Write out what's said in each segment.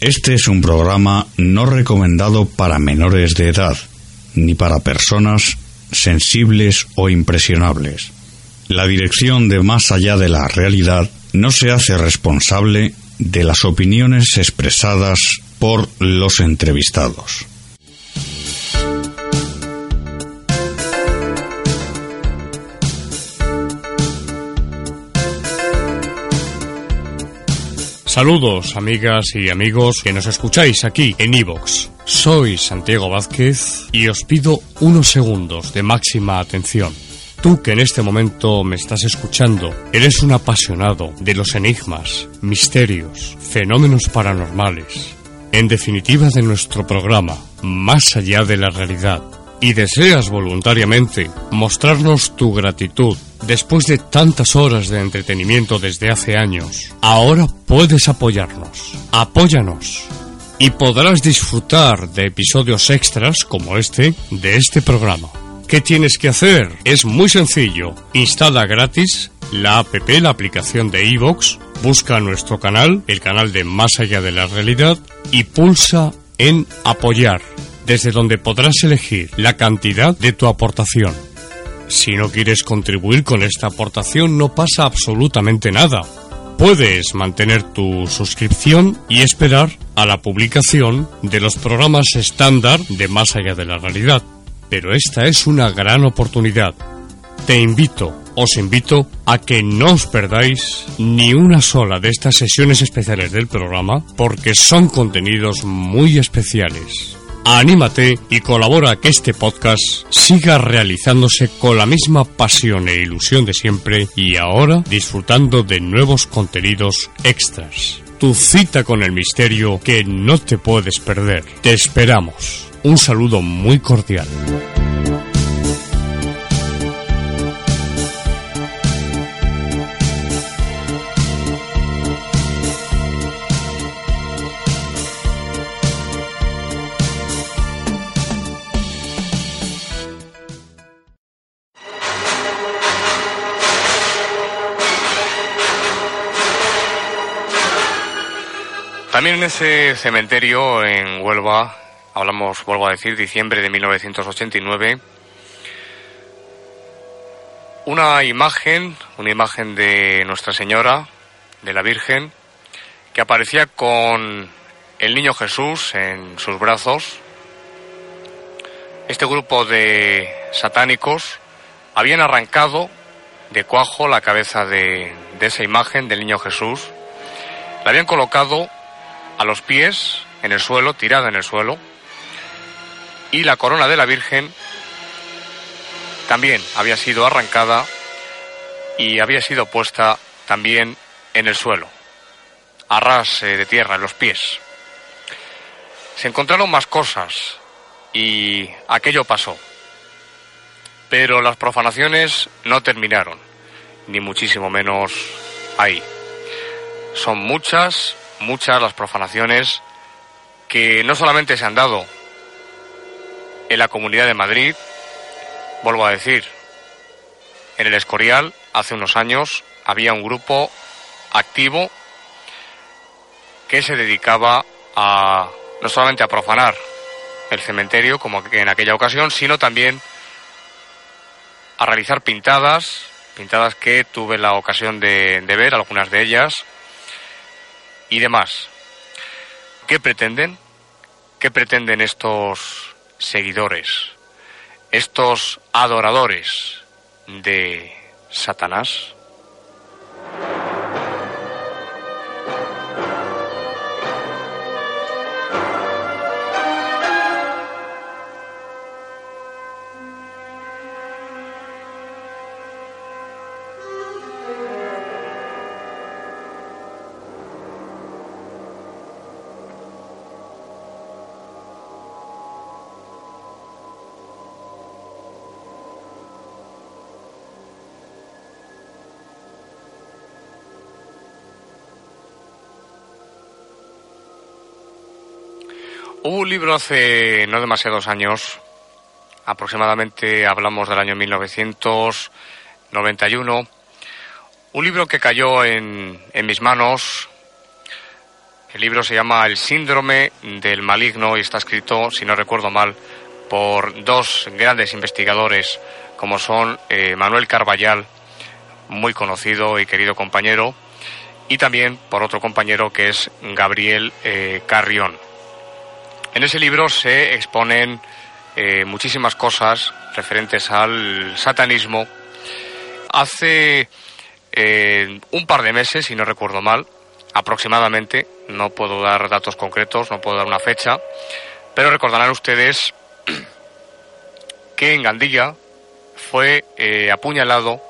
Este es un programa no recomendado para menores de edad, ni para personas sensibles o impresionables. La dirección de Más allá de la realidad no se hace responsable de las opiniones expresadas por los entrevistados. Saludos, amigas y amigos que nos escucháis aquí en Evox. Soy Santiago Vázquez y os pido unos segundos de máxima atención. Tú que en este momento me estás escuchando, eres un apasionado de los enigmas, misterios, fenómenos paranormales, en definitiva de nuestro programa, Más allá de la realidad, y deseas voluntariamente mostrarnos tu gratitud después de tantas horas de entretenimiento desde hace años, ahora puedes apoyarnos. Apóyanos. Y podrás disfrutar de episodios extras como este de este programa. ¿Qué tienes que hacer? Es muy sencillo. Instala gratis la app, la aplicación de iVoox, busca nuestro canal, el canal de Más allá de la realidad, y pulsa en apoyar, desde donde podrás elegir la cantidad de tu aportación. Si no quieres contribuir con esta aportación no pasa absolutamente nada. Puedes mantener tu suscripción y esperar a la publicación de los programas estándar de Más allá de la realidad. Pero esta es una gran oportunidad. Te invito, os invito a que no os perdáis ni una sola de estas sesiones especiales del programa porque son contenidos muy especiales. Anímate y colabora a que este podcast siga realizándose con la misma pasión e ilusión de siempre y ahora disfrutando de nuevos contenidos extras. Tu cita con el misterio que no te puedes perder. Te esperamos. Un saludo muy cordial. También en ese cementerio en Huelva, hablamos, vuelvo a decir, diciembre de 1989, una imagen, una imagen de Nuestra Señora, de la Virgen, que aparecía con el niño Jesús en sus brazos. Este grupo de satánicos habían arrancado de cuajo la cabeza de, de esa imagen del niño Jesús, la habían colocado a los pies, en el suelo, tirada en el suelo, y la corona de la Virgen también había sido arrancada y había sido puesta también en el suelo, a ras eh, de tierra, en los pies. Se encontraron más cosas y aquello pasó. Pero las profanaciones no terminaron, ni muchísimo menos ahí. Son muchas muchas las profanaciones que no solamente se han dado en la Comunidad de Madrid, vuelvo a decir, en el Escorial hace unos años había un grupo activo que se dedicaba a no solamente a profanar el cementerio como en aquella ocasión, sino también a realizar pintadas, pintadas que tuve la ocasión de, de ver, algunas de ellas, y demás. ¿Qué pretenden? ¿Qué pretenden estos seguidores, estos adoradores de Satanás? Hubo un libro hace no demasiados años, aproximadamente hablamos del año 1991, un libro que cayó en, mis manos. El libro se llama El síndrome del maligno y está escrito, si no recuerdo mal, por dos grandes investigadores como son eh, Manuel Carballal, muy conocido y querido compañero, y también por otro compañero que es Gabriel eh, Carrión. En ese libro se exponen eh, muchísimas cosas referentes al satanismo. Hace un par de meses, si no recuerdo mal, aproximadamente, no puedo dar datos concretos, no puedo dar una fecha, pero recordarán ustedes que en Gandilla fue eh, apuñalado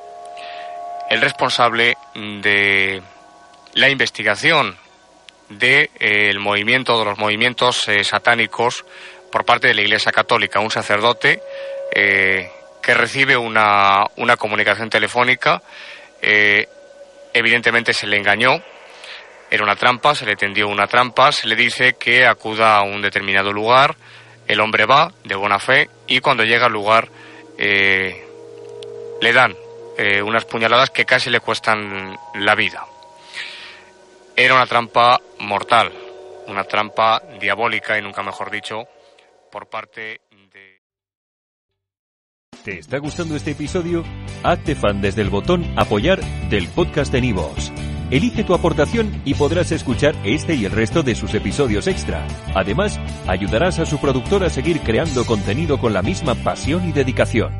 el responsable de la investigación del de, eh, movimiento, de los movimientos eh, satánicos por parte de la Iglesia Católica, un sacerdote que recibe una, una comunicación telefónica, evidentemente se le engañó, era una trampa, se le tendió una trampa, se le dice que acuda a un determinado lugar, el hombre va de buena fe y cuando llega al lugar eh, le dan eh, unas puñaladas que casi le cuestan la vida. Era una trampa mortal, una trampa diabólica y nunca mejor dicho, por parte de... ¿Te está gustando este episodio? Hazte fan desde el botón apoyar del podcast de Nivos. Elige tu aportación y podrás escuchar este y el resto de sus episodios extra. Además, ayudarás a su productor a seguir creando contenido con la misma pasión y dedicación.